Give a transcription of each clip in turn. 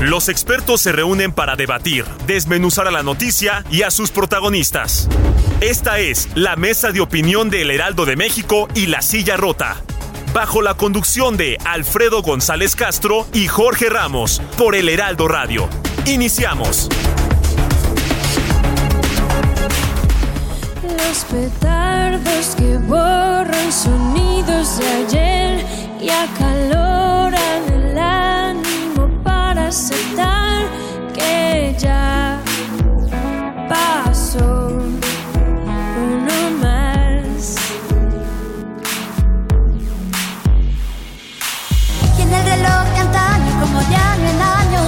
Los expertos se reúnen para debatir, desmenuzar a la noticia y a sus protagonistas. Esta es la mesa de opinión de El Heraldo de México y La Silla Rota. Bajo la conducción de Alfredo González Castro y Jorge Ramos por El Heraldo Radio. Iniciamos. Los petardos que borran sonidos de ayer y acaloran el aceptar que ya pasó uno más. Y en el reloj de antaño, como ya no en año.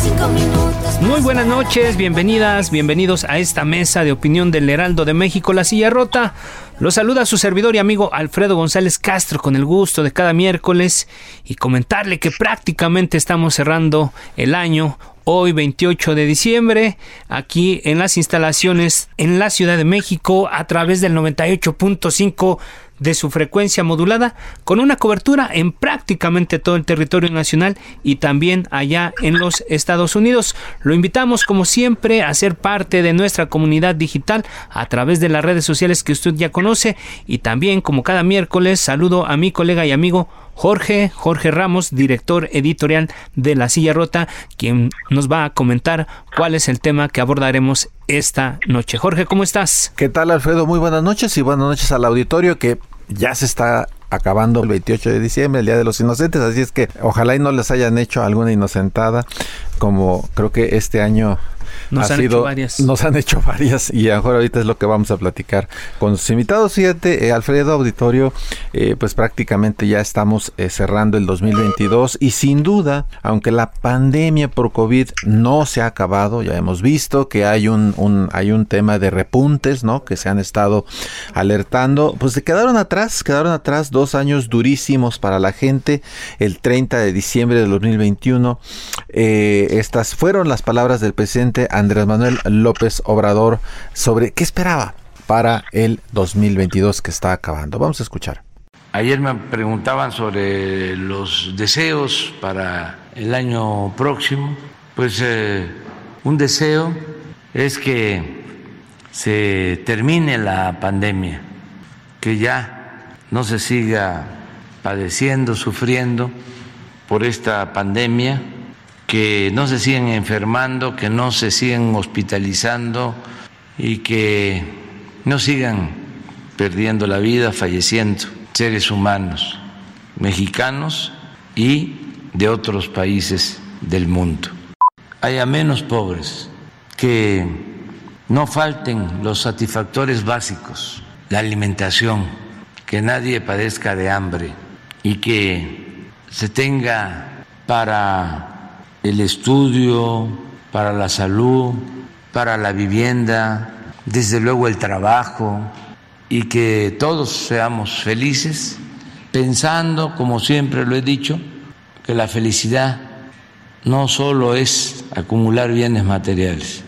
Cinco minutos. Muy buenas noches, bienvenidas, bienvenidos a esta mesa de opinión del Heraldo de México, La Silla Rota. Los saluda su servidor y amigo Alfredo González Castro con el gusto de cada miércoles y comentarle que prácticamente estamos cerrando el año. Hoy 28 de diciembre, aquí en las instalaciones en la Ciudad de México a través del 98.5 de su frecuencia modulada con una cobertura en prácticamente todo el territorio nacional y también allá en los Estados Unidos. Lo invitamos como siempre a ser parte de nuestra comunidad digital a través de las redes sociales que usted ya conoce y también como cada miércoles saludo a mi colega y amigo Jorge, Jorge Ramos, director editorial de La Silla Rota, quien nos va a comentar cuál es el tema que abordaremos esta noche. Jorge, ¿cómo estás? ¿Qué tal, Alfredo? Muy buenas noches y buenas noches al auditorio que ya se está acabando el 28 de diciembre, el Día de los Inocentes, así es que ojalá y no les hayan hecho alguna inocentada, como creo que este año Nos ha han sido- hecho varias. Nos han hecho varias y a lo mejor ahorita es lo que vamos a platicar con sus invitados. Fíjate, eh, Alfredo Auditorio, eh, pues prácticamente ya estamos eh, cerrando el 2022 y sin duda, aunque la pandemia por COVID no se ha acabado, ya hemos visto que hay un, un- hay un tema de repuntes, ¿no? Que se han estado alertando, pues se quedaron atrás, quedaron atrás dos años durísimos para la gente. El 30 de diciembre del 2021, eh, estas fueron las palabras del presidente Andrés Manuel López Obrador sobre qué esperaba para el 2022 que está acabando. Vamos a escuchar. Ayer me preguntaban sobre los deseos para el año próximo. Pues eh, un deseo es que se termine la pandemia, que ya no se siga padeciendo, sufriendo por esta pandemia, que no se sigan enfermando, que no se sigan hospitalizando y que no sigan perdiendo la vida, falleciendo seres humanos mexicanos y de otros países del mundo. Haya menos pobres, que no falten los satisfactores básicos, la alimentación, que nadie padezca de hambre y que se tenga para el estudio, para la salud, para la vivienda, desde luego el trabajo, y que todos seamos felices, pensando, como siempre lo he dicho, que la felicidad no solo es acumular bienes materiales,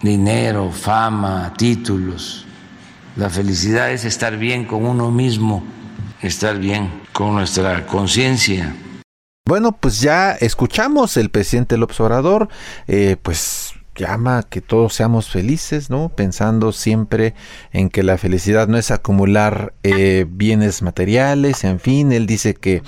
dinero, fama, títulos. La felicidad es estar bien con uno mismo, estar bien con nuestra conciencia. Bueno, pues ya escuchamos el presidente López Obrador, eh, pues llama a que todos seamos felices, ¿no? Pensando siempre en que la felicidad no es acumular eh, bienes materiales, en fin, él dice que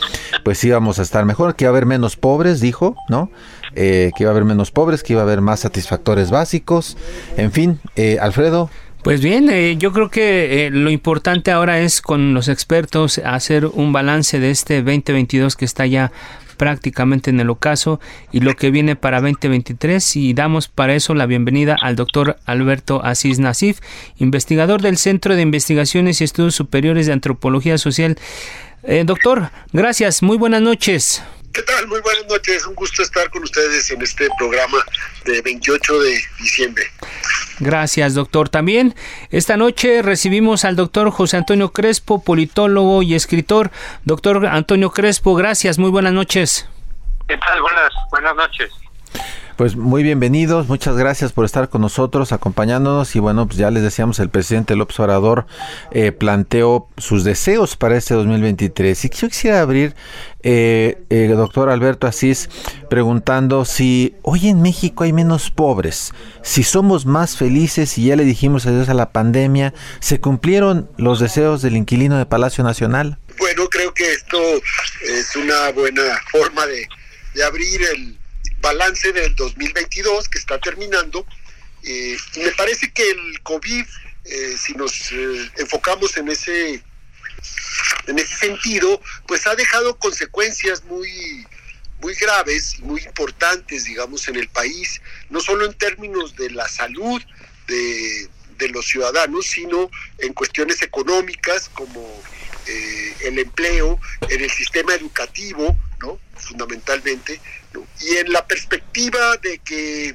pues íbamos a estar mejor, que iba a haber menos pobres, dijo, ¿no? Eh, que iba a haber menos pobres, que iba a haber más satisfactores básicos, en fin, eh, Alfredo. Pues bien, eh, yo creo que eh, lo importante ahora es con los expertos hacer un balance de este 2022 que está ya prácticamente en el ocaso y lo que viene para 2023 y damos para eso la bienvenida al doctor Alberto Asís Nasif, investigador del Centro de Investigaciones y Estudios Superiores de Antropología Social. Eh, doctor, gracias, muy buenas noches. ¿Qué tal? Muy buenas noches. Un gusto estar con ustedes en este programa de 28 de diciembre. Gracias, doctor. También esta noche recibimos al doctor José Antonio Crespo, politólogo y escritor. Doctor Antonio Crespo, gracias. Muy buenas noches. ¿Qué tal? Buenas, buenas noches. Pues muy bienvenidos, muchas gracias por estar con nosotros, acompañándonos y bueno, pues ya les decíamos, el presidente López Obrador eh, planteó sus deseos para este 2023 y yo quisiera abrir, eh, eh, doctor Alberto Asís, preguntando si hoy en México hay menos pobres, si somos más felices y ya le dijimos adiós a la pandemia, ¿se cumplieron los deseos del inquilino de Palacio Nacional? Bueno, creo que esto es una buena forma de, de abrir el balance del 2022 que está terminando. Eh, y me parece que el COVID, eh, si nos eh, enfocamos en ese, en ese sentido, pues ha dejado consecuencias muy, muy graves, muy importantes, digamos, en el país, no solo en términos de la salud de, de los ciudadanos, sino en cuestiones económicas como eh, el empleo, en el sistema educativo, ¿no? fundamentalmente, y en la perspectiva de que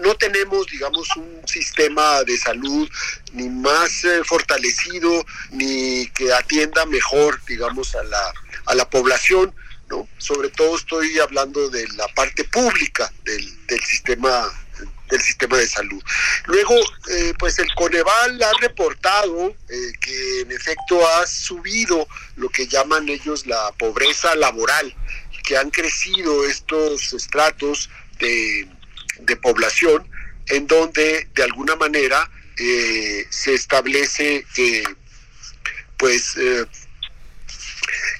no tenemos, digamos, un sistema de salud ni más eh, fortalecido, ni que atienda mejor, digamos, a la, a la población, ¿no? Sobre todo estoy hablando de la parte pública del, del sistema del sistema de salud. Luego, eh, pues el Coneval ha reportado eh, que en efecto ha subido lo que llaman ellos la pobreza laboral, que han crecido estos estratos de, de población en donde de alguna manera eh, se establece que pues eh,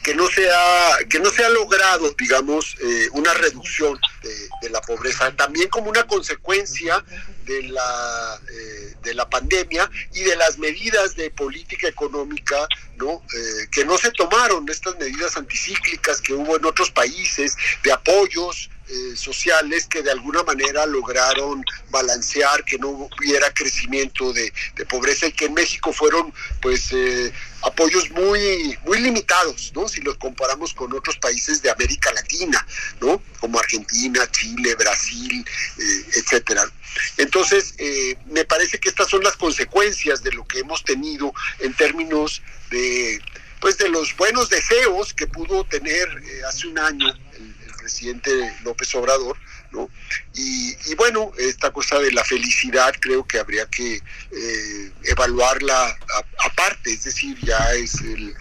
que no se ha, que no se ha logrado, digamos, eh, una reducción de, la pobreza, también como una consecuencia de la, eh, de la pandemia y de las medidas de política económica ¿no? Eh, que no se tomaron, estas medidas anticíclicas que hubo en otros países, de apoyos, eh, sociales que de alguna manera lograron balancear que no hubiera crecimiento de, de pobreza y que en México fueron pues eh, apoyos muy muy limitados no si los comparamos con otros países de América Latina no como Argentina Chile Brasil eh, etcétera. Entonces eh, me parece que estas son las consecuencias de lo que hemos tenido en términos de pues de los buenos deseos que pudo tener eh, hace un año el, presidente López Obrador, ¿no? Y, y, bueno, esta cosa de la felicidad creo que habría que eh, evaluarla aparte, es decir, ya es el,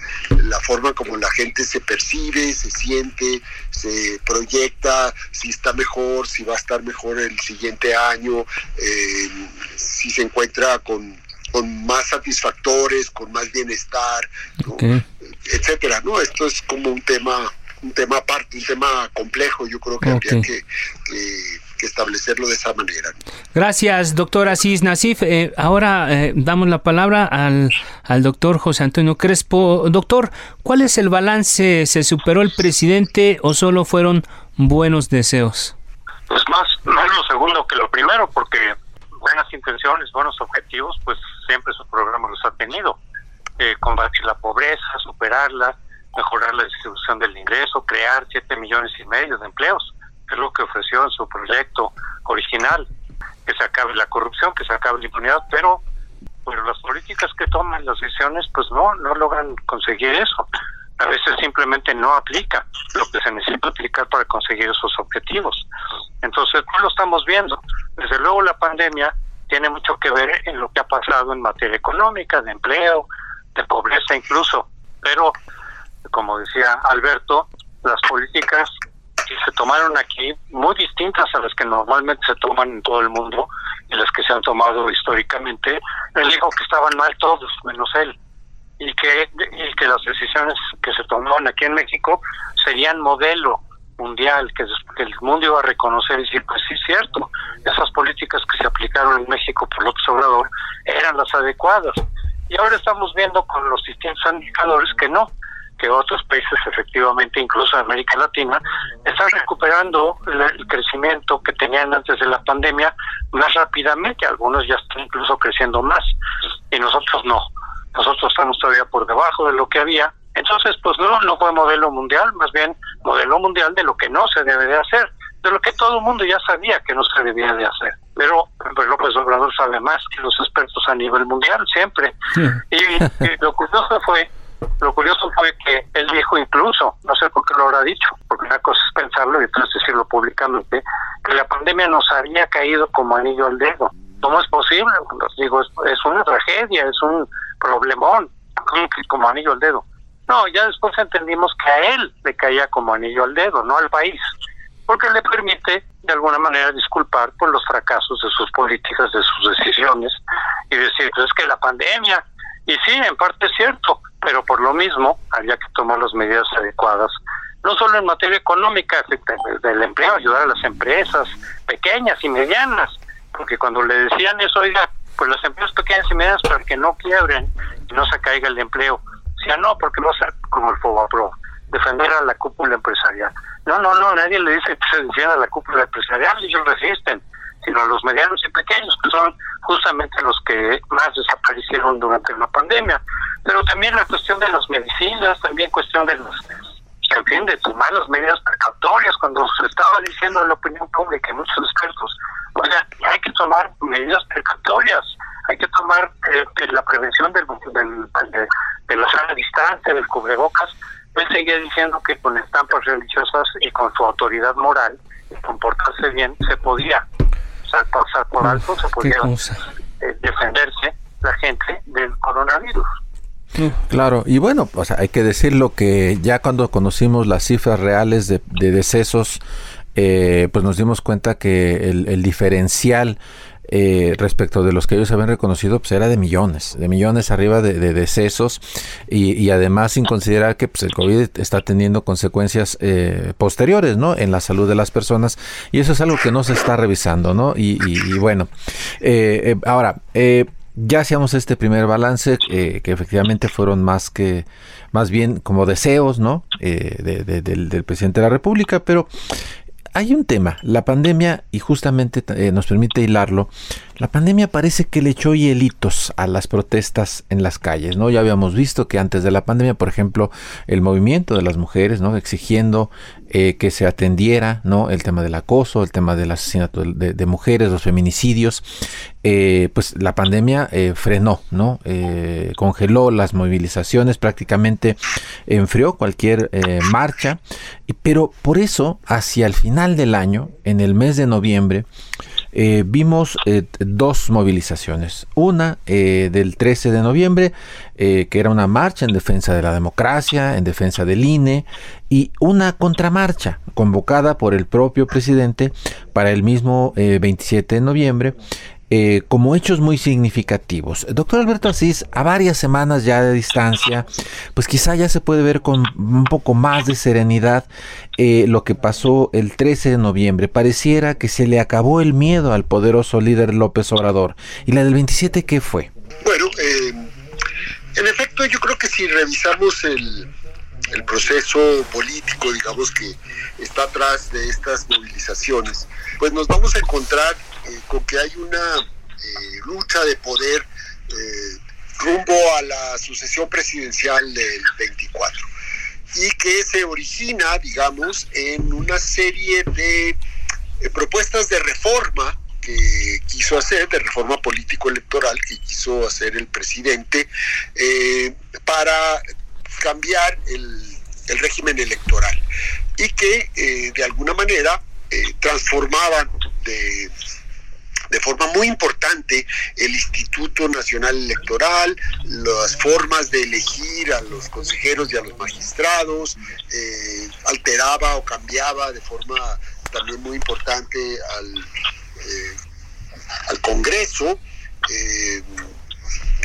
la forma como la gente se percibe, se siente, se proyecta, si está mejor, si va a estar mejor el siguiente año, eh, si se encuentra con con más satisfactores, con más bienestar, ¿no? okay. etcétera, ¿no? Esto es como un tema un tema aparte, un tema complejo, yo creo que okay. habría que, que, que, establecerlo de esa manera. Gracias, doctor Asís Nasif. Eh, ahora eh, damos la palabra al, al doctor José Antonio Crespo. Doctor, ¿cuál es el balance? ¿Se superó el presidente o solo fueron buenos deseos? Pues más, más lo segundo que lo primero, porque buenas intenciones, buenos objetivos, pues siempre su programa los ha tenido. Eh, combatir la pobreza, superarla, mejorar la distribución del ingreso, crear siete millones y medio de empleos, es lo que ofreció en su proyecto original, que se acabe la corrupción, que se acabe la impunidad, pero pero las políticas que toman las decisiones pues no no logran conseguir eso. A veces simplemente no aplica lo que se necesita aplicar para conseguir esos objetivos. Entonces no lo estamos viendo. Desde luego la pandemia tiene mucho que ver en lo que ha pasado en materia económica de empleo de pobreza incluso pero como decía Alberto, las políticas que se tomaron aquí, muy distintas a las que normalmente se toman en todo el mundo y las que se han tomado históricamente, él dijo que estaban mal todos, menos él, y que, y que las decisiones que se tomaron aquí en México serían modelo mundial, que, el mundo iba a reconocer y decir, pues sí, cierto, esas políticas que se aplicaron en México por López Obrador eran las adecuadas. Y ahora estamos viendo con los distintos indicadores que no, que otros países efectivamente, incluso en América Latina, están recuperando el crecimiento que tenían antes de la pandemia más rápidamente, algunos ya están incluso creciendo más y nosotros no, nosotros estamos todavía por debajo de lo que había, entonces pues no, no fue modelo mundial, más bien modelo mundial de lo que no se debe de hacer, de lo que todo el mundo ya sabía que no se debía de hacer, pero pues, López Obrador sabe más que los expertos a nivel mundial siempre, y, y lo curioso fue lo curioso fue que él dijo incluso, no sé por qué lo habrá dicho, porque una cosa es pensarlo y otra es decirlo públicamente, que la pandemia nos había caído como anillo al dedo. ¿Cómo es posible? digo, es, una tragedia, es un problemón, como anillo al dedo. No, ya después entendimos que a él le caía como anillo al dedo, no al país, porque le permite de alguna manera disculpar por los fracasos de sus políticas, de sus decisiones, y decir, pues es que la pandemia, y sí, en parte es cierto, pero por lo mismo había que tomar las medidas adecuadas, no solo en materia económica, del empleo, ayudar a las empresas pequeñas y medianas, porque cuando le decían eso, oiga, pues las empresas pequeñas y medianas para que no quiebren y no se caiga el empleo, decía no, porque va a ser como el FOBAPRO, defender a la cúpula empresarial. No, no, no, nadie le dice que se defienda a la cúpula empresarial, ellos resisten, sino a los medianos y pequeños, que son justamente los que más desaparecieron durante la pandemia. Pero también la cuestión de las medicinas, también cuestión de los, en de tomar las medidas precautorias, cuando se estaba diciendo en la opinión pública y muchos expertos, o sea, hay que tomar medidas precautorias, hay que tomar eh, la prevención del, de, de, la sana distancia, del cubrebocas, él seguía diciendo que con estampas religiosas y con su autoridad moral y comportarse bien se podía sea, pasar por alto, se podía eh, defenderse la gente del coronavirus. Claro, y bueno, pues hay que decirlo que ya cuando conocimos las cifras reales de, decesos, eh, pues nos dimos cuenta que el, diferencial eh, respecto de los que ellos habían reconocido, pues era de millones, de millones arriba de, decesos y, además sin considerar que pues, el COVID está teniendo consecuencias eh, posteriores, ¿no? En la salud de las personas y eso es algo que no se está revisando, ¿no? Y, y bueno, ahora, ya hacíamos este primer balance eh, que efectivamente fueron más que más bien como deseos no eh, del, del, presidente de la república pero hay un tema, la pandemia, y justamente eh, nos permite hilarlo, la pandemia parece que le echó hielitos a las protestas en las calles, ¿no? Ya habíamos visto que antes de la pandemia, por ejemplo, el movimiento de las mujeres, ¿no? Exigiendo eh, que se atendiera, ¿no? El tema del acoso, el tema del asesinato de, mujeres, los feminicidios, eh, pues la pandemia frenó, ¿no? congeló las movilizaciones, prácticamente enfrió cualquier marcha, pero por eso, hacia el final del año, en el mes de noviembre, eh, vimos eh, dos movilizaciones. Una eh, del 13 de noviembre, que era una marcha en defensa de la democracia, en defensa del INE, y una contramarcha convocada por el propio presidente para el mismo 27 de noviembre, eh, como hechos muy significativos. Doctor Alberto Asís, a varias semanas ya de distancia, pues quizá ya se puede ver con un poco más de serenidad eh, lo que pasó el 13 de noviembre. Pareciera que se le acabó el miedo al poderoso líder López Obrador. ¿Y la del 27 qué fue? Bueno, eh, en efecto yo creo que si revisamos el, el proceso político, digamos, que está atrás de estas movilizaciones, pues nos vamos a encontrar eh, con que hay una eh, lucha de poder eh, rumbo a la sucesión presidencial del 24 y que se origina, digamos, en una serie de propuestas de reforma que quiso hacer, de reforma político-electoral que quiso hacer el presidente para cambiar el, el, régimen electoral. Y que de alguna manera transformaban de de forma muy importante el Instituto Nacional Electoral, las formas de elegir a los consejeros y a los magistrados, eh, alteraba o cambiaba de forma también muy importante al, eh, al Congreso. Eh,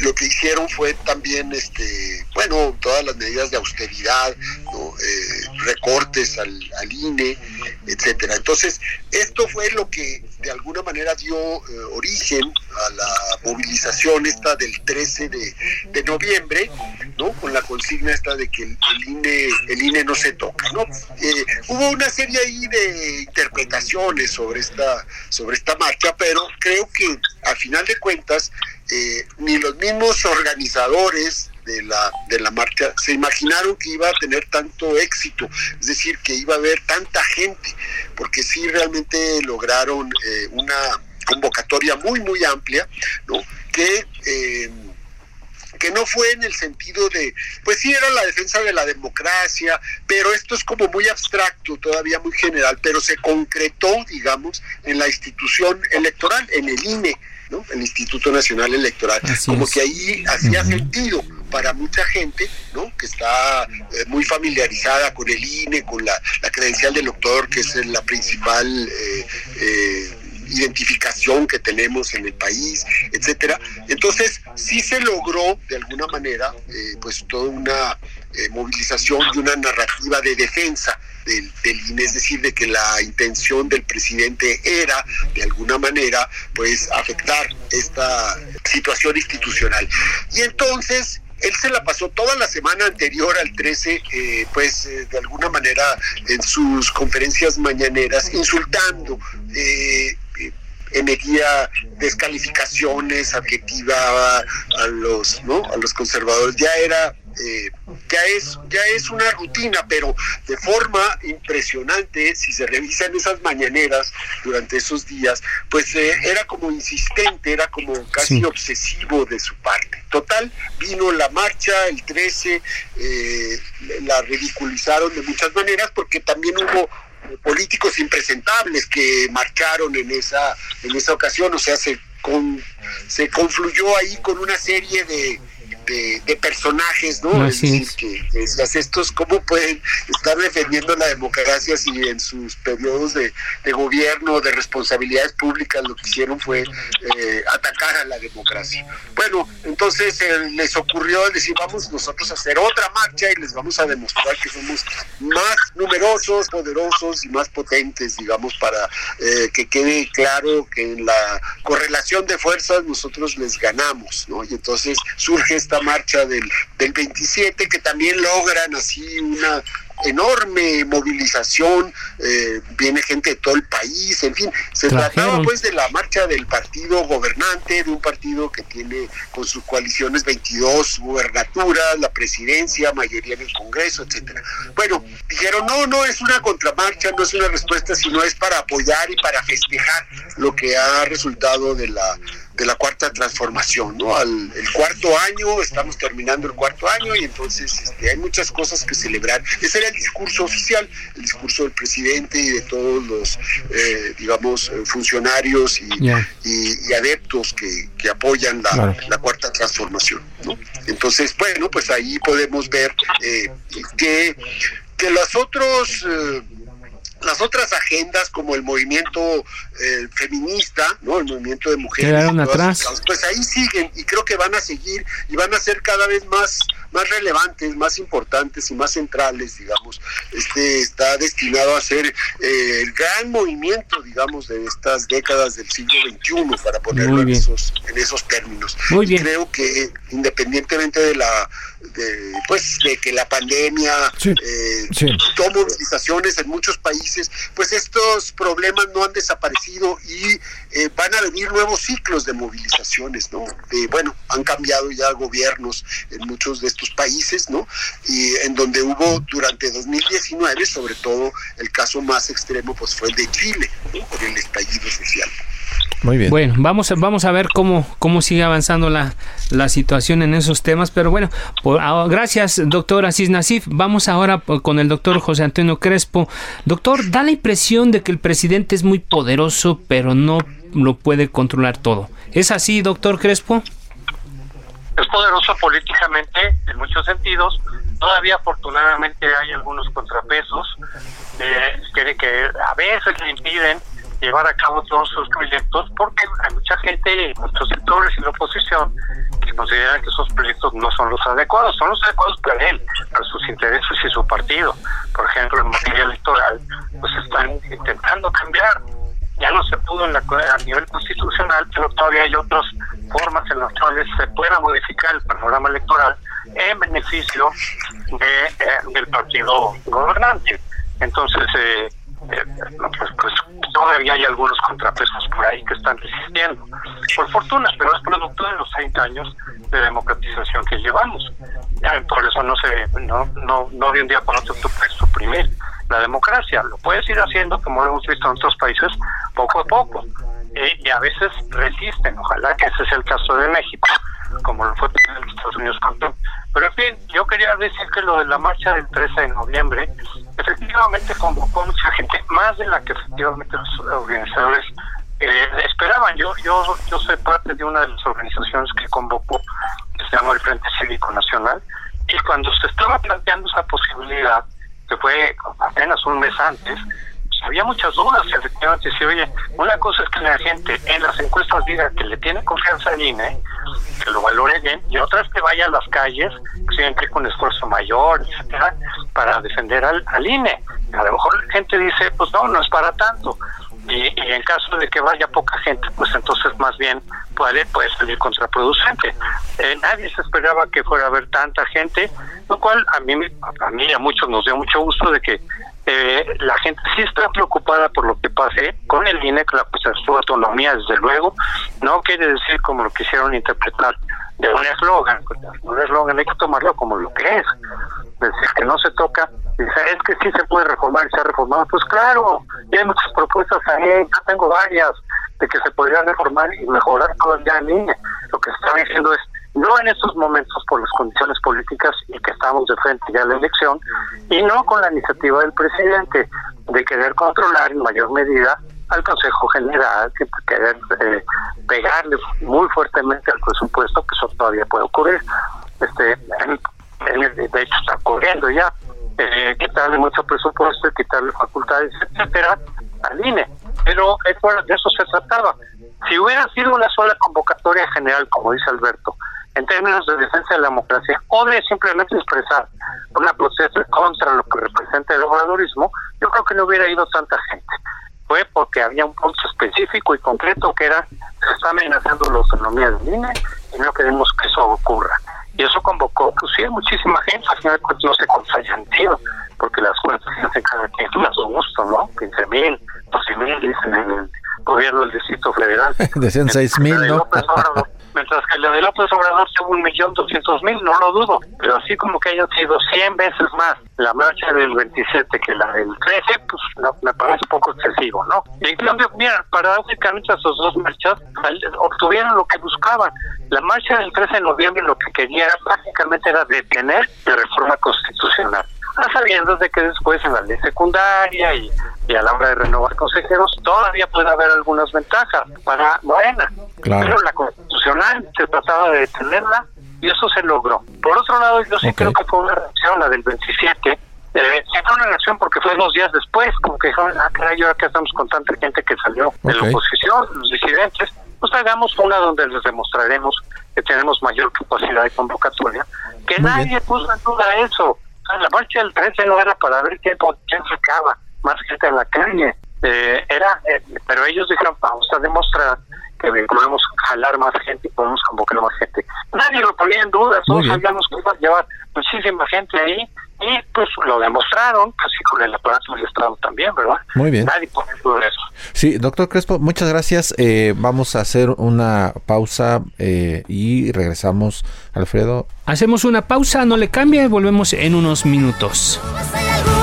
lo que hicieron fue también, este, bueno, todas las medidas de austeridad, eh, recortes al, al, INE, etcétera. Entonces, esto fue lo que de alguna manera dio eh, origen a la movilización esta del 13 de, noviembre, ¿no? Con la consigna esta de que el, el INE, el INE no se toca, ¿no? Eh, hubo una serie ahí de interpretaciones sobre esta, sobre esta marcha, pero creo que a final de cuentas eh, ni los mismos organizadores de la, de la marcha se imaginaron que iba a tener tanto éxito, es decir, que iba a haber tanta gente, porque sí realmente lograron eh, una convocatoria muy, muy amplia, ¿no? que... Eh, que no fue en el sentido de, pues sí era la defensa de la democracia, pero esto es como muy abstracto, todavía muy general, pero se concretó, digamos, en la institución electoral, en el INE, ¿no? el Instituto Nacional Electoral, Así como es. que ahí hacía sentido para mucha gente, ¿no? Que está eh, muy familiarizada con el INE, con la, credencial del doctor, que es la principal eh, eh, identificación que tenemos en el país, etcétera. Entonces, sí se logró de alguna manera, eh, pues toda una movilización y una narrativa de defensa del, del, INE, es decir, de que la intención del presidente era, de alguna manera, pues afectar esta situación institucional. Y entonces él se la pasó toda la semana anterior al 13, eh, pues eh, de alguna manera en sus conferencias mañaneras, insultando. Eh, emitía descalificaciones, adjetivaba a los, ¿no? a los conservadores. Ya era eh, ya es ya es una rutina, pero de forma impresionante, si se revisan esas mañaneras durante esos días, pues eh, era como insistente, era como casi sí. obsesivo de su parte. Total, vino la marcha el 13, eh, la ridiculizaron de muchas maneras porque también hubo políticos impresentables que marcharon en esa en esa ocasión, o sea, se con, se confluyó ahí con una serie de de, de, personajes, ¿no? Así es decir, que, que es, estos, ¿cómo pueden estar defendiendo la democracia si en sus periodos de, de gobierno, de responsabilidades públicas, lo que hicieron fue eh, atacar a la democracia? Bueno, entonces eh, les ocurrió decir, vamos nosotros a hacer otra marcha y les vamos a demostrar que somos más numerosos, poderosos y más potentes, digamos, para eh, que quede claro que en la correlación de fuerzas nosotros les ganamos, ¿no? Y entonces surge esta marcha del, del 27 que también logran así una enorme movilización, eh, viene gente de todo el país, en fin, se Trajeron. trataba pues de la marcha del partido gobernante, de un partido que tiene con sus coaliciones 22 gubernaturas, la presidencia, mayoría en el Congreso, etcétera. Bueno, dijeron, no, no es una contramarcha, no es una respuesta, sino es para apoyar y para festejar lo que ha resultado de la de la cuarta transformación, ¿no? Al el cuarto año, estamos terminando el cuarto año y entonces este, hay muchas cosas que celebrar. Ese era el discurso oficial, el discurso del presidente y de todos los, eh, digamos, funcionarios y, yeah. y, y adeptos que, que apoyan la, claro. la, cuarta transformación, ¿no? Entonces, bueno, pues ahí podemos ver eh, que, que los otros... Eh, las otras agendas como el movimiento eh, feminista, ¿no? El movimiento de mujeres, Quedaron atrás. pues ahí siguen y creo que van a seguir y van a ser cada vez más más relevantes, más importantes y más centrales, digamos. Este está destinado a ser eh, el gran movimiento, digamos, de estas décadas del siglo XXI, para ponerlo en esos, en esos términos. Muy bien. Y creo que independientemente de la de, pues de que la pandemia sí, eh, sí. en muchos países, pues estos problemas no han desaparecido y eh, van a venir nuevos ciclos de movilizaciones, ¿no? Eh, bueno, han cambiado ya gobiernos en muchos de estos países, ¿no? Y en donde hubo durante 2019, sobre todo el caso más extremo, pues fue el de Chile, ¿no? Por el estallido social. Muy bien. Bueno, vamos a, vamos a ver cómo, cómo sigue avanzando la, la situación en esos temas, pero bueno, por- ah, gracias doctor Asís Nasif. Vamos ahora por- con el doctor José Antonio Crespo. Doctor, da la impresión de que el presidente es muy poderoso, pero no lo puede controlar todo. ¿Es así, doctor Crespo? es poderoso políticamente en muchos sentidos. Todavía afortunadamente hay algunos contrapesos eh, que, que a veces le impiden llevar a cabo todos sus proyectos porque hay mucha gente, muchos sectores y la oposición que consideran que esos proyectos no son los adecuados, son los adecuados para él, para sus intereses y su partido. Por ejemplo, en materia electoral, pues están intentando cambiar ya no se pudo en la, a nivel constitucional, pero todavía hay otras formas en las cuales se pueda modificar el panorama electoral en beneficio de, eh, del partido gobernante. Entonces, eh, eh, pues, pues todavía hay algunos contrapesos por ahí que están resistiendo. Por fortuna, pero es producto de los 30 años de democratización que llevamos. Por eso no se no, no, no de un día para otro tú puedes suprimir la democracia. Lo puedes ir haciendo, como lo hemos visto en otros países, poco a poco. Eh, y a veces resisten. Ojalá que ese sea el caso de México, como lo fue en Estados Unidos con. Pero en fin, yo quería decir que lo de la marcha del 13 de noviembre efectivamente convocó mucha gente, más de la que efectivamente los organizadores eh, esperaban. Yo, yo, yo soy parte de una de las organizaciones que convocó, que se llama el Frente Cívico Nacional, y cuando se estaba planteando esa posibilidad, que fue apenas un mes antes, había muchas dudas, efectivamente, si oye, una cosa es que la gente en las encuestas diga que le tiene confianza al INE, que lo valore bien, y otra es que vaya a las calles, siempre con esfuerzo mayor, etcétera, para defender al, al INE. A lo mejor la gente dice, pues no, no es para tanto. Y, en caso de que vaya poca gente, pues entonces más bien puede, puede salir contraproducente. Eh, nadie se esperaba que fuera a haber tanta gente, lo cual a mí, a mí y a muchos nos dio mucho gusto de que eh, la gente sí está preocupada por lo que pase con el INE, la pues, su autonomía, desde luego. No quiere decir como lo quisieron interpretar de un eslogan. Un eslogan hay que tomarlo como lo que es. Decir, que no se toca. Es que sí se puede reformar y se ha reformado. Pues claro, y hay muchas propuestas ahí, yo tengo varias, de que se podría reformar y mejorar todavía el INE. Lo que está diciendo es, no en estos momentos por las condiciones políticas y que estamos de frente ya a la elección, y no con la iniciativa del presidente de querer controlar en mayor medida al Consejo General, que querer eh, pegarle muy fuertemente al presupuesto, que eso todavía puede ocurrir. Este, de hecho está ocurriendo ya, eh, quitarle mucho presupuesto, quitarle facultades, etcétera, al INE. Pero eso- de eso se trataba. Si hubiera sido una sola convocatoria general, como dice Alberto, en términos de defensa de la democracia, o de simplemente expresar una protesta contra lo que representa el obradorismo, yo creo que no hubiera ido tanta gente. Fue porque había un punto específico y concreto que era, se está amenazando la autonomía del INE y no queremos que eso ocurra. Y eso convocó, pues sí, a muchísima gente, al final no hayan sido, porque las cuentas se hacen cada quien a su gusto, ¿no? 15 mil, 12 mil, dicen en el gobierno del Distrito Federal. Decían seis mil, de ¿no? López Obrador, mientras que la de López Obrador tuvo un millón doscientos mil, no lo dudo, pero así como que hayan sido 100 veces más la marcha del 27 que la del 13, pues no, me parece poco excesivo, ¿no? Y en cambio, mira, paradójicamente esas dos marchas obtuvieron lo que buscaban. La marcha del 13 de noviembre lo que quería básicamente era detener la reforma constitucional. A sabiendas de que después en la ley secundaria y, y a la hora de renovar consejeros todavía puede haber algunas ventajas para Morena. Claro. Pero la constitucional se trataba de detenerla y eso se logró. Por otro lado, yo sí creo que fue una reacción, la del 27, eh, fue una reacción porque fue dos días después, como que dijeron, ah, caray, ahora que estamos con tanta gente que salió de la oposición, los disidentes, pues hagamos una donde les demostraremos que tenemos mayor capacidad de convocatoria, que Muy nadie bien. puso en duda eso. Sea, La marcha del 13 no era para ver quién, quién sacaba más gente en la calle, eh, era, eh, pero ellos dijeron, vamos a demostrar que podemos jalar más gente y podemos convocar más gente. Nadie lo ponía en duda, todos sabíamos que iba a llevar muchísima gente ahí y pues lo demostraron, casi con el aparato del Estado también, ¿verdad? Muy bien. Nadie pone en duda eso. Sí, doctor Crespo, muchas gracias. Eh, vamos a hacer una pausa eh, y regresamos, Alfredo. Hacemos una pausa, no le cambie, volvemos en unos minutos. No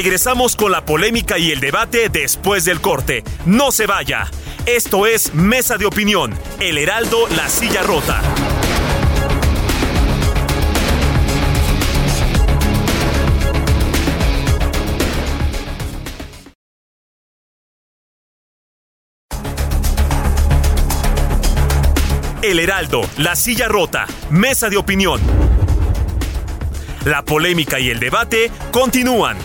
Regresamos con la polémica y el debate después del corte. No se vaya. Esto es Mesa de Opinión, El Heraldo, La Silla Rota. El Heraldo, La Silla Rota, Mesa de Opinión. La polémica y el debate continúan.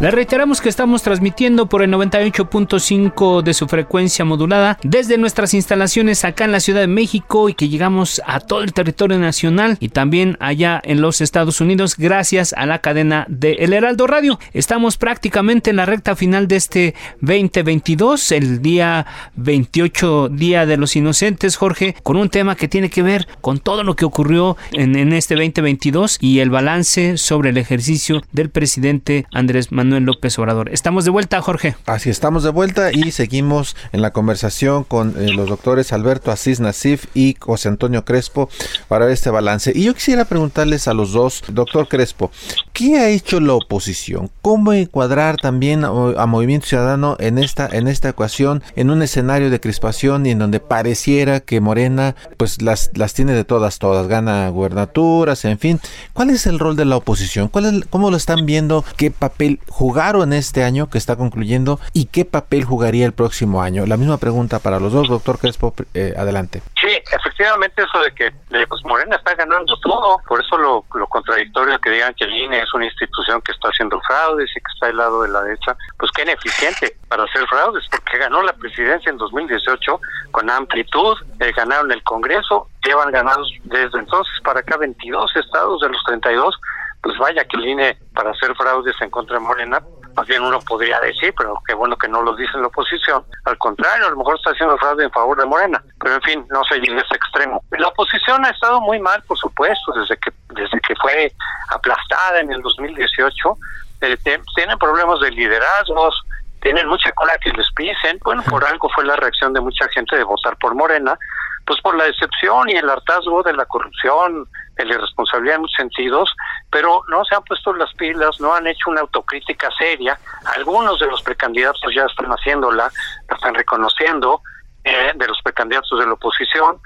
Le reiteramos que estamos transmitiendo por el 98.5 de su frecuencia modulada desde nuestras instalaciones acá en la Ciudad de México y que llegamos a todo el territorio nacional y también allá en los Estados Unidos gracias a la cadena de El Heraldo Radio. Estamos prácticamente en la recta final de este 2022, el día 28, Día de los Inocentes, Jorge, con un tema que tiene que ver con todo lo que ocurrió en, en este 2022 y el balance sobre el ejercicio del presidente Andrés Manuel López Obrador. Estamos de vuelta, Jorge. Así estamos de vuelta y seguimos en la conversación con eh, los doctores Alberto Asís Nasif y José Antonio Crespo para ver este balance. Y yo quisiera preguntarles a los dos, doctor Crespo, ¿qué ha hecho la oposición? ¿Cómo encuadrar también a, Movimiento Ciudadano en esta, en esta ecuación, en un escenario de crispación y en donde pareciera que Morena pues las, las tiene de todas, todas, gana gubernaturas, en fin. ¿Cuál es el rol de la oposición? ¿Cuál es, ¿Cómo lo están viendo? ¿Qué papel jugaron este año que está concluyendo y qué papel jugaría el próximo año? La misma pregunta para los dos, doctor Crespo, eh, adelante. Sí, efectivamente eso de que pues Morena está ganando todo, por eso lo, lo contradictorio que digan que el INE es una institución que está haciendo fraudes y que está al lado de la derecha, pues qué ineficiente para hacer fraudes, porque ganó la presidencia en 2018 con amplitud, eh, ganaron el Congreso, llevan ganados desde entonces para acá 22 estados de los 32, pues vaya que el INE para hacer fraudes en contra de Morena, más bien uno podría decir, pero qué bueno que no lo dice la oposición. Al contrario, a lo mejor está haciendo fraude en favor de Morena, pero en fin, no se llegue a ese extremo. La oposición ha estado muy mal, por supuesto, desde que desde que fue aplastada en el 2018. Eh, tienen problemas de liderazgos, tienen mucha cola que les pisen. Bueno, por algo fue la reacción de mucha gente de votar por Morena, pues por la decepción y el hartazgo de la corrupción, la irresponsabilidad en muchos sentidos, pero no se han puesto las pilas, no han hecho una autocrítica seria. Algunos de los precandidatos ya están haciéndola, la están reconociendo, eh, de los precandidatos de la oposición,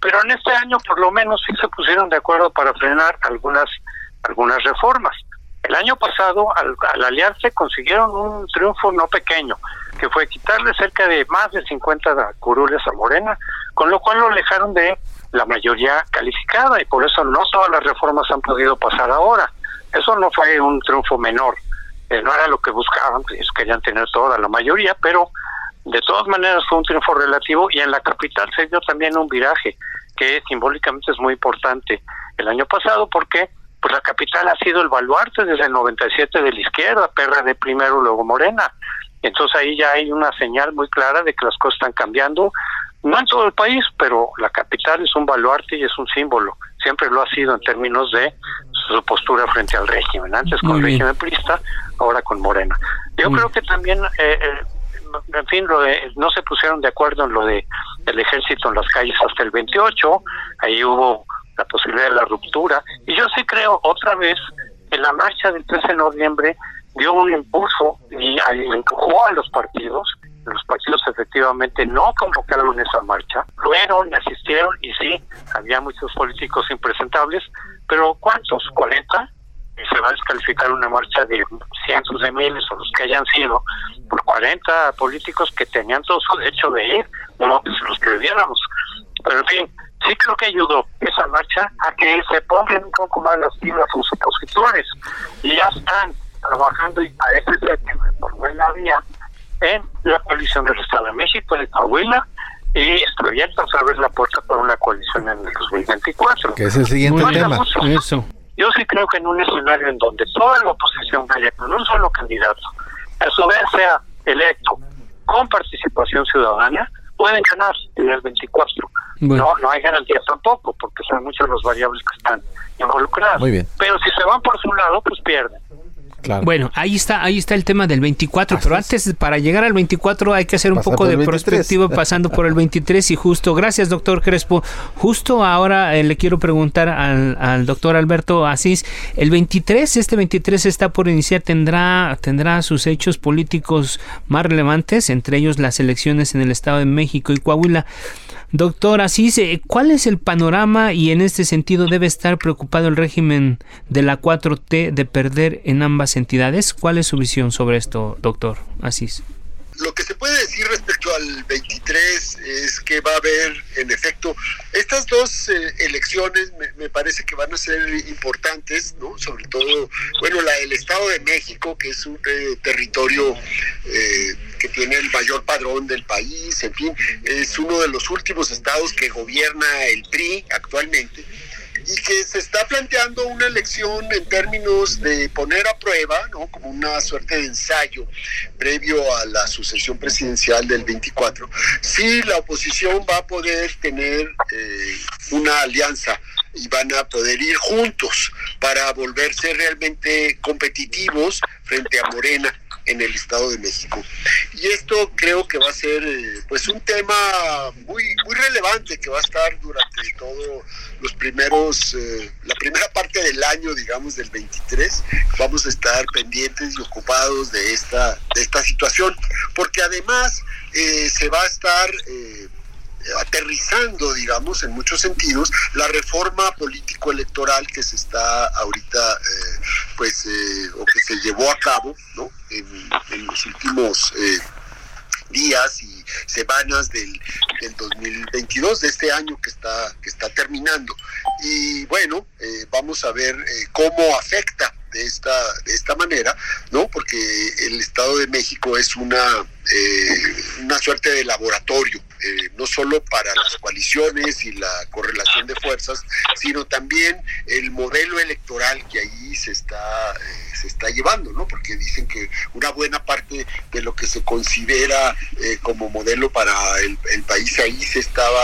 pero en este año por lo menos sí se pusieron de acuerdo para frenar algunas algunas reformas. El año pasado, al, al, aliarse, consiguieron un triunfo no pequeño, que fue quitarle cerca de más de 50 curules a Morena, con lo cual lo alejaron de la mayoría calificada y por eso no todas las reformas han podido pasar ahora. Eso no fue un triunfo menor, eh, no era lo que buscaban, pues ellos querían tener toda la mayoría, pero de todas maneras fue un triunfo relativo y en la capital se dio también un viraje que simbólicamente es muy importante el año pasado porque pues la capital ha sido el baluarte desde el 97 de la izquierda, PRD primero, luego Morena. Entonces ahí ya hay una señal muy clara de que las cosas están cambiando, no en todo el país, pero la capital es un baluarte y es un símbolo. Siempre lo ha sido en términos de su postura frente al régimen. Antes con el régimen prista, ahora con Morena. Yo creo que también, eh, eh, en fin, lo de, no se pusieron de acuerdo en lo de el ejército en las calles hasta el 28. Ahí hubo la posibilidad de la ruptura. Y yo sí creo otra vez que la marcha del 13 de noviembre dio un impulso y empujó a los partidos. Los partidos efectivamente no convocaron esa marcha, fueron, asistieron y sí, había muchos políticos impresentables, pero ¿cuántos? ¿40? Y se va a descalificar una marcha de cientos de miles o los que hayan sido por 40 políticos que tenían todo su derecho de ir, no que se los prohibiéramos. Pero en fin, sí creo que ayudó esa marcha a que se pongan un poco más las pilas sus opositores y ya están trabajando y parece ser que por buena vía en la coalición del Estado de México, de Coahuila, y a abrir la puerta para una coalición en el 2024. Que es el siguiente No tema. Eso. Yo sí creo que en un escenario en donde toda la oposición vaya con un solo candidato, a su vez sea electo con participación ciudadana, pueden ganar en el 24. Bueno. No, no hay garantías tampoco, porque son muchas las variables que están involucradas. Muy bien. Pero si se van por su lado, pues pierden. Claro. Bueno, ahí está, ahí está el tema del 24, Así pero es. antes para llegar al 24 hay que hacer un Pasar poco de el 23. perspectiva pasando por el 23 y justo, gracias doctor Crespo, justo ahora eh, le quiero preguntar al, al doctor Alberto Asís, el 23, este 23 está por iniciar, tendrá, tendrá sus hechos políticos más relevantes, entre ellos las elecciones en el Estado de México y Coahuila. Doctor Asís, eh, ¿cuál es el panorama y en este sentido debe estar preocupado el régimen de la 4T de perder en ambas entidades? ¿Cuál es su visión sobre esto, doctor Asís? Lo que se puede decir respecto al 23 es que va a haber, en efecto, estas dos eh, elecciones me, parece que van a ser importantes, ¿no? Sobre todo, bueno, la del Estado de México, que es un eh, territorio eh, que tiene el mayor padrón del país, en fin, es uno de los últimos estados que gobierna el PRI actualmente y que se está planteando una elección en términos de poner a prueba, ¿no? como una suerte de ensayo previo a la sucesión presidencial del 24, si la oposición va a poder tener eh, una alianza y van a poder ir juntos para volverse realmente competitivos frente a Morena en el Estado de México. Y esto creo que va a ser eh, pues un tema muy muy relevante que va a estar durante todos los primeros eh, la primera parte del año, digamos del 23, vamos a estar pendientes y ocupados de esta de esta situación, porque además eh, se va a estar eh, aterrizando, digamos, en muchos sentidos, la reforma político-electoral que se está ahorita, eh, pues, o que se llevó a cabo, ¿no? En, los últimos días y semanas del, del 2022, de este año que está, que está terminando. Y bueno, eh, vamos a ver eh, cómo afecta de esta, de esta manera, ¿no? Porque el Estado de México es una, eh, una suerte de laboratorio, eh, no solo para las coaliciones y la correlación de fuerzas, sino también el modelo electoral que ahí se está, eh, se está llevando, ¿no? Porque dicen que una buena parte de lo que se considera eh, como modelo para el, el país ahí se estaba,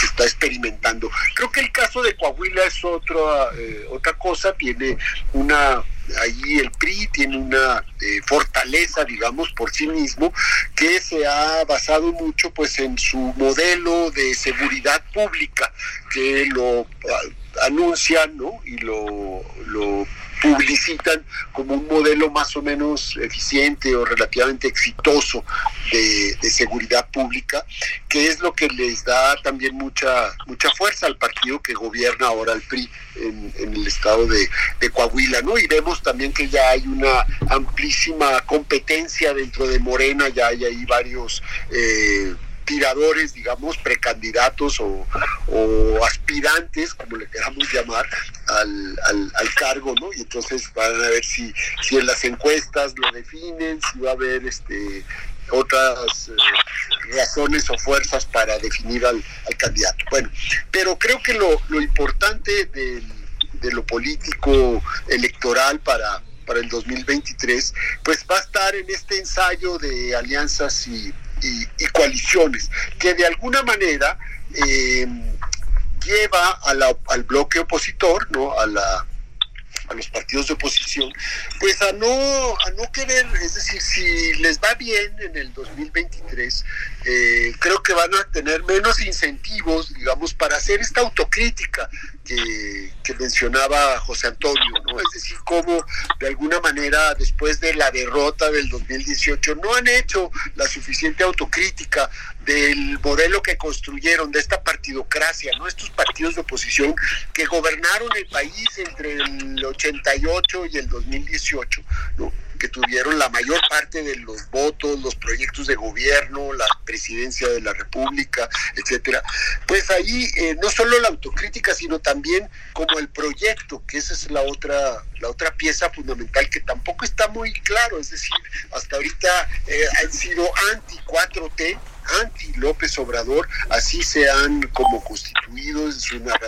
se está experimentando. Creo que el caso de Coahuila es otra, eh, otra cosa, tiene una ahí el PRI tiene una eh, fortaleza, digamos, por sí mismo, que se ha basado mucho pues en su modelo de seguridad pública, que lo ah, anuncian ¿no? y lo, lo publicitan como un modelo más o menos eficiente o relativamente exitoso de, de, seguridad pública, que es lo que les da también mucha mucha fuerza al partido que gobierna ahora el PRI en, en el estado de, de, Coahuila, ¿no? Y vemos también que ya hay una amplísima competencia dentro de Morena, ya hay ahí varios eh, tiradores, digamos, precandidatos o, aspirantes, como le queramos llamar, al, cargo, ¿no? Y entonces van a ver si, en las encuestas lo definen, si va a haber este otras eh, razones o fuerzas para definir al, candidato. Bueno, pero creo que lo, lo importante de, de lo político electoral para, para el 2023, pues va a estar en este ensayo de alianzas y y, y, coaliciones, que de alguna manera eh, lleva a la, al bloque opositor, ¿no? a la a los partidos de oposición, pues a no, a no querer, es decir, si les va bien en el 2023, eh, creo que van a tener menos incentivos, digamos, para hacer esta autocrítica que, que mencionaba José Antonio, ¿no? Es decir, cómo de alguna manera después de la derrota del 2018 no han hecho la suficiente autocrítica del modelo que construyeron, de esta partidocracia, ¿no? Estos partidos de oposición que gobernaron el país entre el 88 y el 2018, ¿no? Que tuvieron la mayor parte de los votos, los proyectos de gobierno, la presidencia de la República, etcétera. Pues ahí eh, no solo la autocrítica, sino también como el proyecto, que esa es la otra la otra pieza fundamental que tampoco está muy claro, es decir, hasta ahorita eh, han sido anti 4T, anti López Obrador, así se han como constituido en su narrativa,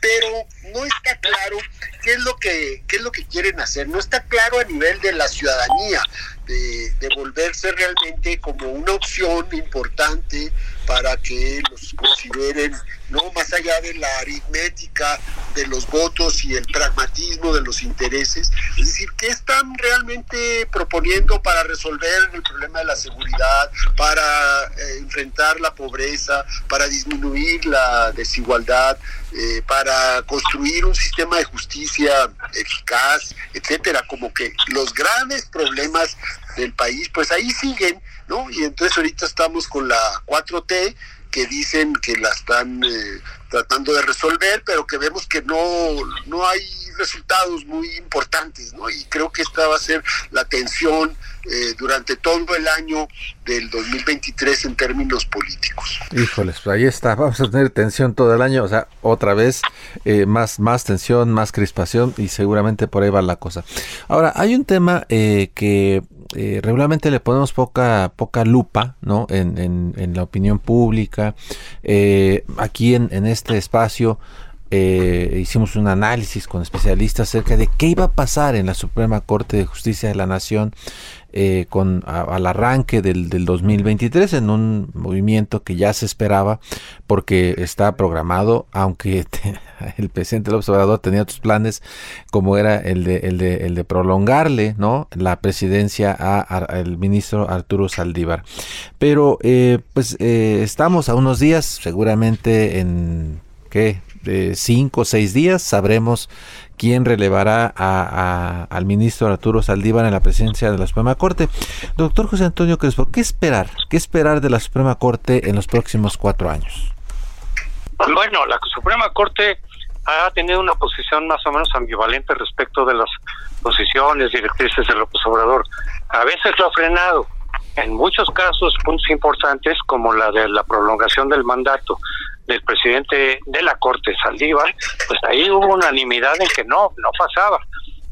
pero no está claro qué es lo que qué es lo que quieren hacer, no está claro a nivel de la ciudadanía de, de volverse realmente como una opción importante para que los consideren no más allá de la aritmética de los votos y el pragmatismo de los intereses, es decir, ¿qué están realmente proponiendo para resolver el problema de la seguridad, para eh, enfrentar la pobreza, para disminuir la desigualdad, eh, para construir un sistema de justicia eficaz, etcétera? Como que los grandes problemas del país, pues ahí siguen, ¿no? Y entonces ahorita estamos con la 4T, que dicen que la están eh, tratando de resolver, pero que vemos que no, no hay resultados muy importantes, ¿no? Y creo que esta va a ser la tensión eh, durante todo el año del 2023 en términos políticos. Híjoles, pues ahí está, vamos a tener tensión todo el año, o sea, otra vez eh, más, más tensión, más crispación y seguramente por ahí va la cosa. Ahora, hay un tema que eh, regularmente le ponemos poca, poca lupa ¿no? en, en, la opinión pública. Eh, aquí en, en, este espacio eh, hicimos un análisis con especialistas acerca de qué iba a pasar en la Suprema Corte de Justicia de la Nación eh, con al arranque del, del, 2023 en un movimiento que ya se esperaba porque está programado, aunque el presidente López Obrador tenía otros planes como era el de, el de, el de prolongarle ¿no? la presidencia al ministro Arturo Saldívar. Pero eh, pues estamos a unos días, seguramente en ¿qué? De cinco o seis días sabremos quién relevará a, al ministro Arturo Saldívar en la presidencia de la Suprema Corte. Doctor José Antonio Crespo, ¿qué esperar? ¿Qué esperar de la Suprema Corte en los próximos cuatro años? Bueno, la Suprema Corte ha tenido una posición más o menos ambivalente respecto de las posiciones directrices del López Obrador. A veces lo ha frenado, en muchos casos puntos importantes como la de la prolongación del mandato del presidente de la Corte, Saldívar, pues ahí hubo unanimidad en que no, no pasaba.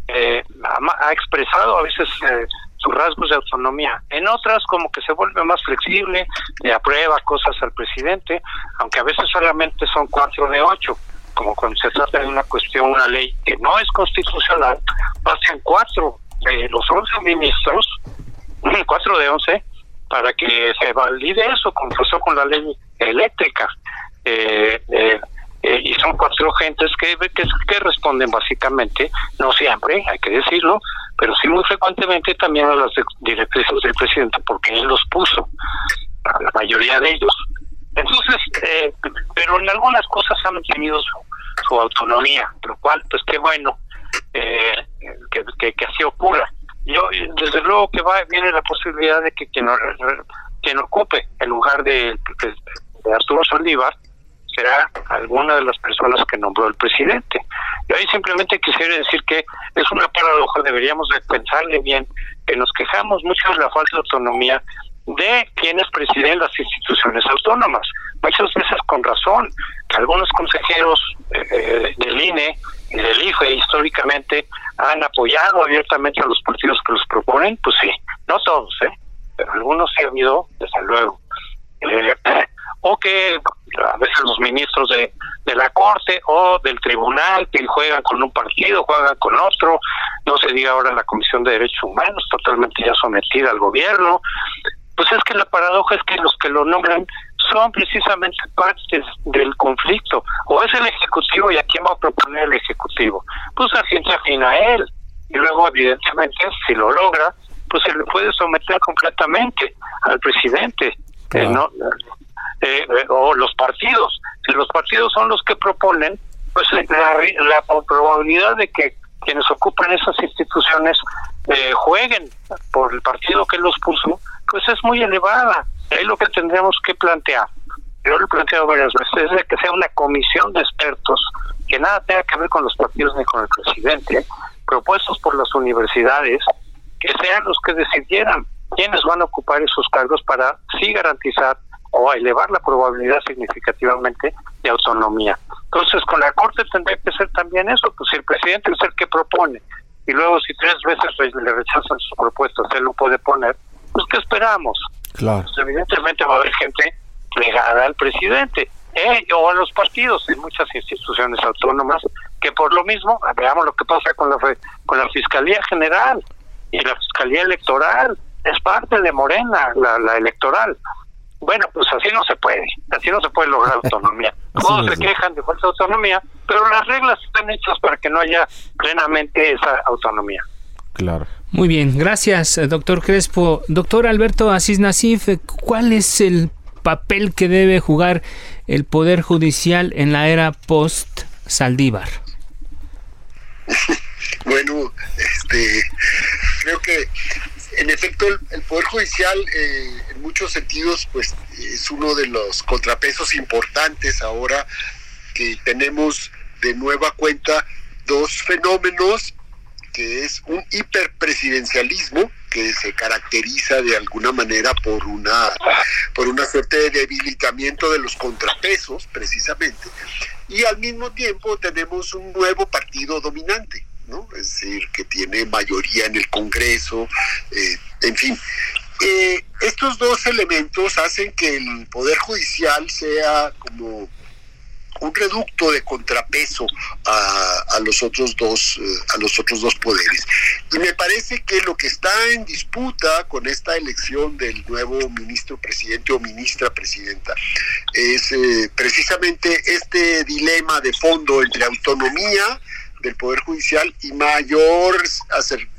Eh, ha, expresado a veces eh, sus rasgos de autonomía. En otras como que se vuelve más flexible, le aprueba cosas al presidente, aunque a veces solamente son cuatro de ocho, como cuando se trata de una cuestión, una ley que no es constitucional, pasan cuatro de los once ministros, cuatro de once, para que se valide eso, como pasó con la ley eléctrica. Eh, eh, eh, y son cuatro gentes que, que, responden básicamente, no siempre, hay que decirlo, pero sí muy frecuentemente también a las directrices del presidente, porque él los puso, a la mayoría de ellos. Entonces, eh, pero en algunas cosas han tenido su, autonomía, lo cual, pues qué bueno eh, que, que, así ocurra. Yo, desde luego que va viene la posibilidad de que quien, quien ocupe el lugar de, de Arturo Saldívar, será alguna de las personas que nombró el presidente. Yo ahí simplemente quisiera decir que es una paradoja, deberíamos de pensarle bien, que nos quejamos mucho de la falta de autonomía de quienes presiden las instituciones autónomas. Muchas veces con razón, que algunos consejeros eh, del INE y del IFE históricamente han apoyado abiertamente a los partidos que los proponen, pues sí, no todos, ¿eh? pero algunos sí ha habido, desde luego. Eh, o que a veces los ministros de, de la Corte o del Tribunal que juegan con un partido, juegan con otro, no se diga ahora la Comisión de Derechos Humanos, totalmente ya sometida al gobierno. Pues es que la paradoja es que los que lo nombran son precisamente partes del conflicto. O es el Ejecutivo y a quién va a proponer el Ejecutivo. Pues a gente afina a él. Y luego, evidentemente, si lo logra, pues se le puede someter completamente al presidente. Eh, no, eh, o los partidos. Si los partidos son los que proponen, pues la, la probabilidad de que quienes ocupan esas instituciones eh, jueguen por el partido que los puso, pues es muy elevada. Ahí lo que tendríamos que plantear, yo lo he planteado varias veces, es de que sea una comisión de expertos que nada tenga que ver con los partidos ni con el presidente, propuestos por las universidades, que sean los que decidieran quiénes van a ocupar esos cargos para sí garantizar o a elevar la probabilidad significativamente de autonomía. Entonces, con la Corte tendría que ser también eso, pues si el presidente es el que propone y luego si tres veces le rechazan sus propuestas, él lo puede poner, pues ¿qué esperamos? Claro. Pues, evidentemente va a haber gente plegada al presidente eh, o a los partidos en muchas instituciones autónomas que por lo mismo, veamos lo que pasa con la, con la Fiscalía General y la Fiscalía Electoral, es parte de Morena, la, la electoral Bueno, pues así no se puede, así no se puede lograr autonomía. Todos se quejan de falta de autonomía, pero las reglas están hechas para que no haya plenamente esa autonomía. Claro. Muy bien, gracias, doctor Crespo. Doctor Alberto Asís Nasif, ¿cuál es el papel que debe jugar el Poder Judicial en la era post-Saldívar? bueno, este, creo que en efecto el, Poder Judicial eh, en muchos sentidos pues es uno de los contrapesos importantes ahora que tenemos de nueva cuenta dos fenómenos que es un hiperpresidencialismo que se caracteriza de alguna manera por una por una suerte de debilitamiento de los contrapesos precisamente y al mismo tiempo tenemos un nuevo partido dominante ¿no? es decir que tiene mayoría en el Congreso eh, en fin eh, estos dos elementos hacen que el poder judicial sea como un reducto de contrapeso a, los otros dos eh, a los otros dos poderes y me parece que lo que está en disputa con esta elección del nuevo ministro presidente o ministra presidenta es precisamente este dilema de fondo entre autonomía del Poder Judicial y mayor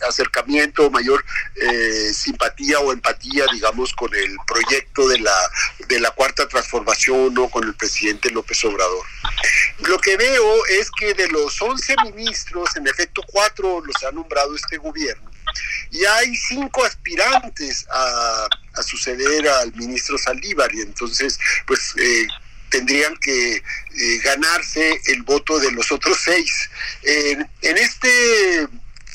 acercamiento, mayor eh, simpatía o empatía, digamos, con el proyecto de la, de la Cuarta Transformación o con el presidente López Obrador. Lo que veo es que de los 11 ministros, en efecto, cuatro los ha nombrado este gobierno y hay cinco aspirantes a, a suceder al ministro Saldívar y entonces pues eh, tendrían que eh, ganarse el voto de los otros seis. en este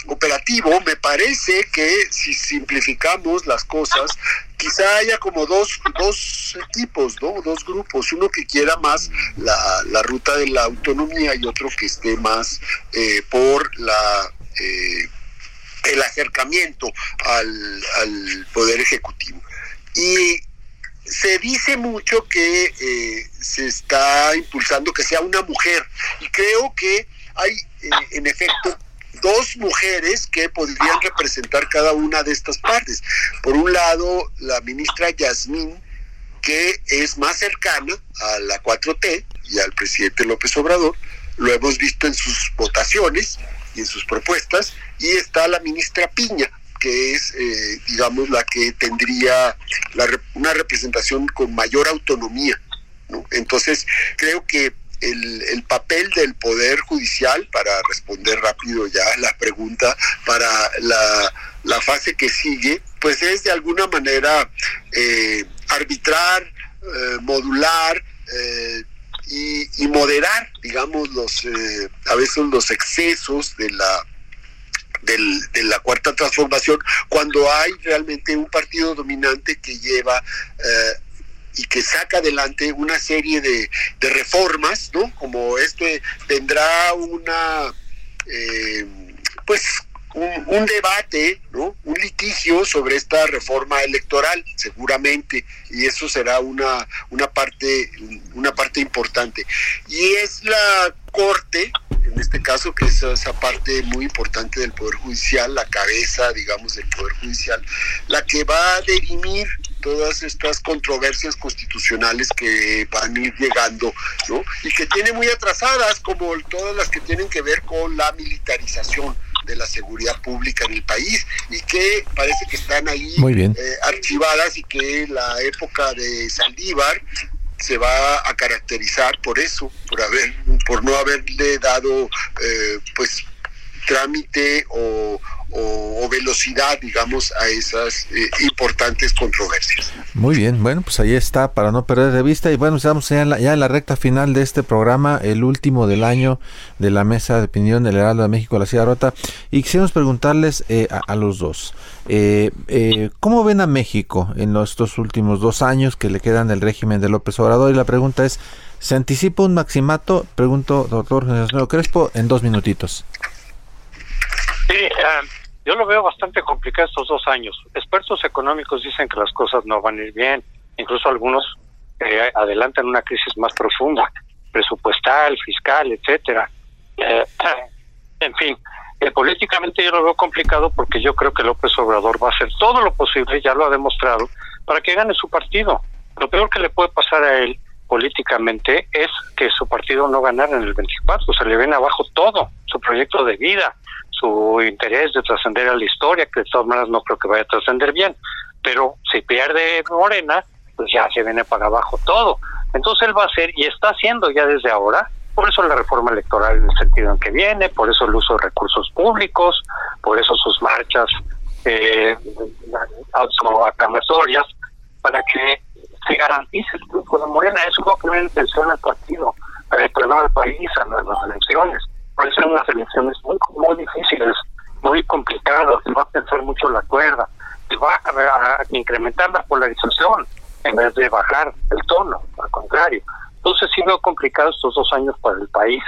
operativo me parece que si simplificamos las cosas, quizá haya como dos, dos equipos, ¿no? dos grupos, uno que quiera más la, ruta de la autonomía y otro que esté más eh, por la... Eh, el acercamiento al, al poder ejecutivo. Y se dice mucho que eh, se está impulsando que sea una mujer y creo que hay eh, en efecto dos mujeres que podrían representar cada una de estas partes. Por un lado, la ministra Yasmín, que es más cercana a la 4T y al presidente López Obrador, lo hemos visto en sus votaciones y en sus propuestas, y está la ministra Piña, que es, eh, digamos, la que tendría una representación con mayor autonomía. Entonces, creo que el, el, papel del Poder Judicial, para responder rápido ya la pregunta, para la, la fase que sigue, pues es de alguna manera eh, arbitrar, eh, modular, y, y, moderar, digamos, los a veces los excesos de la de la cuarta transformación, cuando hay realmente un partido dominante que lleva eh, y que saca adelante una serie de, reformas, ¿no? Como este tendrá una, eh, pues un, debate, ¿no? un litigio sobre esta reforma electoral, seguramente, y eso será una, una, parte, una parte importante. Y es la Corte, en este caso, que es esa parte muy importante del Poder Judicial, la cabeza, digamos, del Poder Judicial, la que va a dirimir todas estas controversias constitucionales que van a ir llegando, ¿no? Y que tiene muy atrasadas, como todas las que tienen que ver con la militarización de la seguridad pública en el país y que parece que están ahí eh, archivadas y que la época de Saldívar se va a caracterizar por eso, por haber, por no haberle dado eh, pues trámite o, o, velocidad, digamos, a esas eh, importantes controversias. Muy bien, bueno, pues ahí está, para no perder de vista. Y bueno, estamos ya en, la, ya en la recta final de este programa, el último del año de la Mesa de Opinión del Heraldo de México, la Ciudad Rota. Y quisiéramos preguntarles eh, a, los dos, eh, ¿cómo ven a México en estos últimos dos años que le quedan del régimen de López Obrador? Y la pregunta es, ¿se anticipa un maximato? Pregunto, doctor Crespo, en dos minutitos. Sí, yo lo veo bastante complicado estos dos años. Expertos económicos dicen que las cosas no van a ir bien, incluso algunos eh, adelantan una crisis más profunda, presupuestal, fiscal, etcétera. Eh, en fin, eh, políticamente yo lo veo complicado porque yo creo que López Obrador va a hacer todo lo posible, ya lo ha demostrado, para que gane su partido. Lo peor que le puede pasar a él políticamente es que su partido no ganara en el 24, se le viene abajo todo, su proyecto de vida, su interés de trascender a la historia, que de todas maneras no creo que vaya a trascender bien, pero si pierde Morena, pues ya se viene para abajo todo. Entonces él va a hacer y está haciendo ya desde ahora, por eso la reforma electoral en el sentido en que viene, por eso el uso de recursos públicos, por eso sus marchas eh, aclamatorias, para que se garantice el triunfo de Morena. Es lo que viene intención al partido, el problema del país, a las elecciones. Eso son unas elecciones muy, muy difíciles, muy complicadas, se va a pensar mucho la cuerda, se va a, incrementar la polarización en vez de bajar el tono, al contrario. Entonces sí veo complicado estos dos años para el país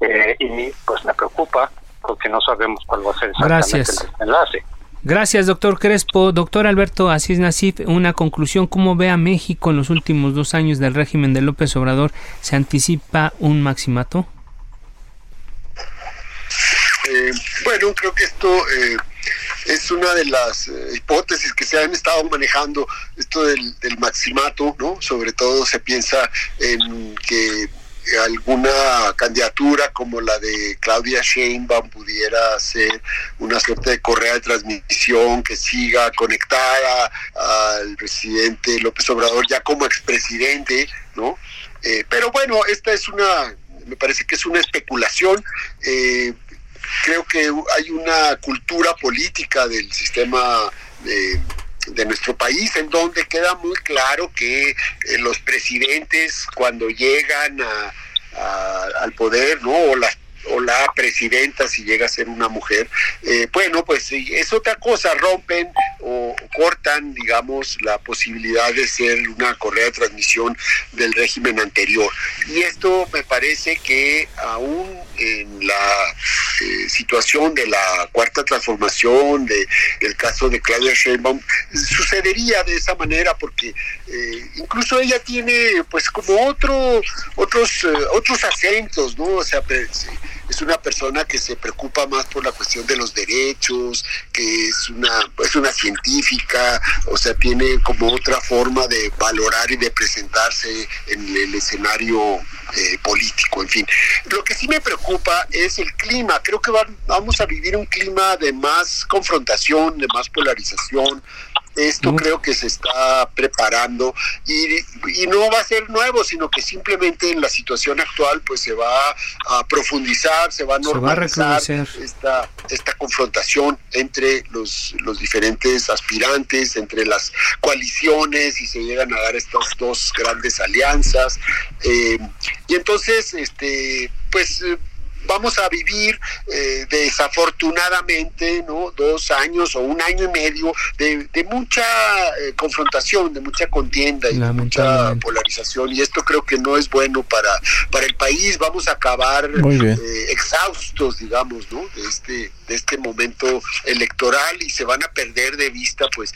eh, y pues me preocupa porque no sabemos cuál va a ser exactamente Gracias. el enlace. Gracias, doctor Crespo. Doctor Alberto Asís Nasif, una conclusión. ¿Cómo ve a México en los últimos dos años del régimen de López Obrador? ¿Se anticipa un maximato? Eh, bueno, creo que esto eh, es una de las eh, hipótesis que se han estado manejando, esto del, maximato, ¿no? Sobre todo se piensa en que alguna candidatura como la de Claudia Sheinbaum pudiera ser una suerte de correa de transmisión que siga conectada al presidente López Obrador ya como expresidente, ¿no? Pero bueno, esta es una, me parece que es una especulación. Creo que hay una cultura política del sistema de, de nuestro país en donde queda muy claro que eh, los presidentes cuando llegan a, al poder, ¿no? O las o la presidenta si llega a ser una mujer, eh, bueno, pues es otra cosa, rompen o cortan, digamos, la posibilidad de ser una correa de transmisión del régimen anterior. Y esto me parece que aún en la eh, situación de la cuarta transformación, de el caso de Claudia Sheinbaum, sucedería de esa manera porque eh, incluso ella tiene pues como otro otros eh, otros acentos, ¿no? O sea, es una persona que se preocupa más por la cuestión de los derechos, que es una, es una científica, o sea, tiene como otra forma de valorar y de presentarse en el escenario eh, político, en fin. Lo que sí me preocupa es el clima. Creo que va, vamos a vivir un clima de más confrontación, de más polarización, esto creo que se está preparando y, y, no va a ser nuevo, sino que simplemente en la situación actual pues se va a profundizar, se va a normalizar se va a esta, esta confrontación entre los, los diferentes aspirantes, entre las coaliciones y se llegan a dar estas dos grandes alianzas. Eh, y entonces, este, pues vamos a vivir eh, desafortunadamente no dos años o un año y medio de, de mucha eh, confrontación de mucha contienda y de mucha polarización. Y esto creo que no es bueno para para el país. Vamos a acabar eh, exhaustos digamos no de este de este momento electoral y se van a perder de vista pues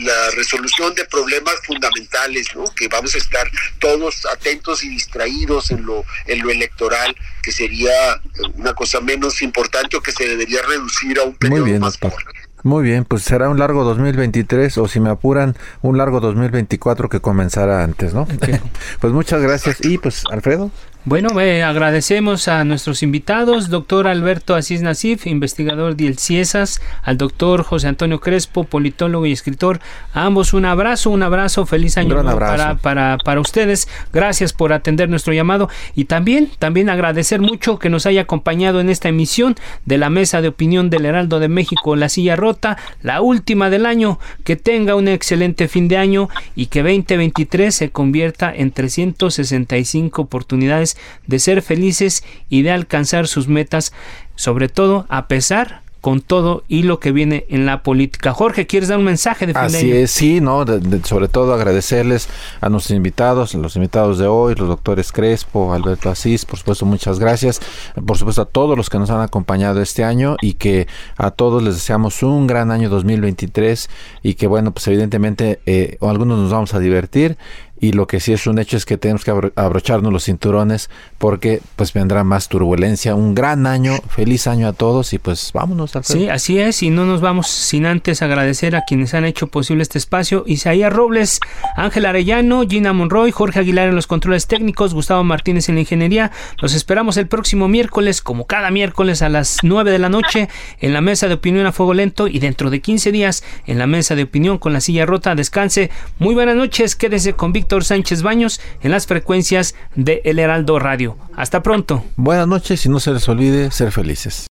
la resolución de problemas fundamentales, ¿no? que vamos a estar todos atentos y distraídos en lo, en lo electoral, que sería una cosa menos importante o que se debería reducir a un periodo Muy bien, más doctor. Muy bien, pues será un largo 2023 o si me apuran, un largo 2024 que comenzará antes, ¿no? Okay. pues muchas gracias y pues Alfredo. Bueno, eh, agradecemos a nuestros invitados, doctor Alberto Asís Nasif, investigador del CIESAS, al doctor José Antonio Crespo, politólogo y escritor. A ambos un abrazo, un abrazo, feliz año nuevo para, para, para ustedes. Gracias por atender nuestro llamado y también, también agradecer mucho que nos haya acompañado en esta emisión de la mesa de opinión del Heraldo de México, La Silla Rota, la última del año. Que tenga un excelente fin de año y que 2023 se convierta en 365 oportunidades de ser felices y de alcanzar sus metas, sobre todo a pesar con todo y lo que viene en la política. Jorge, ¿quieres dar un mensaje de fin de Así año? es, sí, no, de- de- sobre todo agradecerles a nuestros invitados, los invitados de hoy, los doctores Crespo, Alberto Asís, por supuesto, muchas gracias. Por supuesto, a todos los que nos han acompañado este año y que a todos les deseamos un gran año 2023 y que, bueno, pues evidentemente, eh, algunos nos vamos a divertir y lo que sí es un hecho es que tenemos que abrocharnos los cinturones porque pues vendrá más turbulencia. Un gran año, feliz año a todos y pues vámonos. Alfredo. Sí, así es y no nos vamos sin antes agradecer a quienes han hecho posible este espacio. Isaías Robles, Ángel Arellano, Gina Monroy, Jorge Aguilar en los controles técnicos, Gustavo Martínez en la ingeniería. Los esperamos el próximo miércoles, como cada miércoles a las 9 de la noche, en la mesa de opinión a fuego lento y dentro de 15 días en la mesa de opinión con la silla rota. Descanse. Muy buenas noches, quédese con Víctor Sánchez Baños en las frecuencias de El Heraldo Radio. Hasta pronto. Buenas noches y no se les olvide ser felices.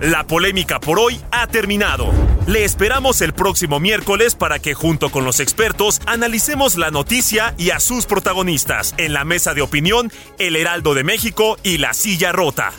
La polémica por hoy ha terminado. Le esperamos el próximo miércoles para que junto con los expertos analicemos la noticia y a sus protagonistas en la mesa de opinión El Heraldo de México y La Silla Rota.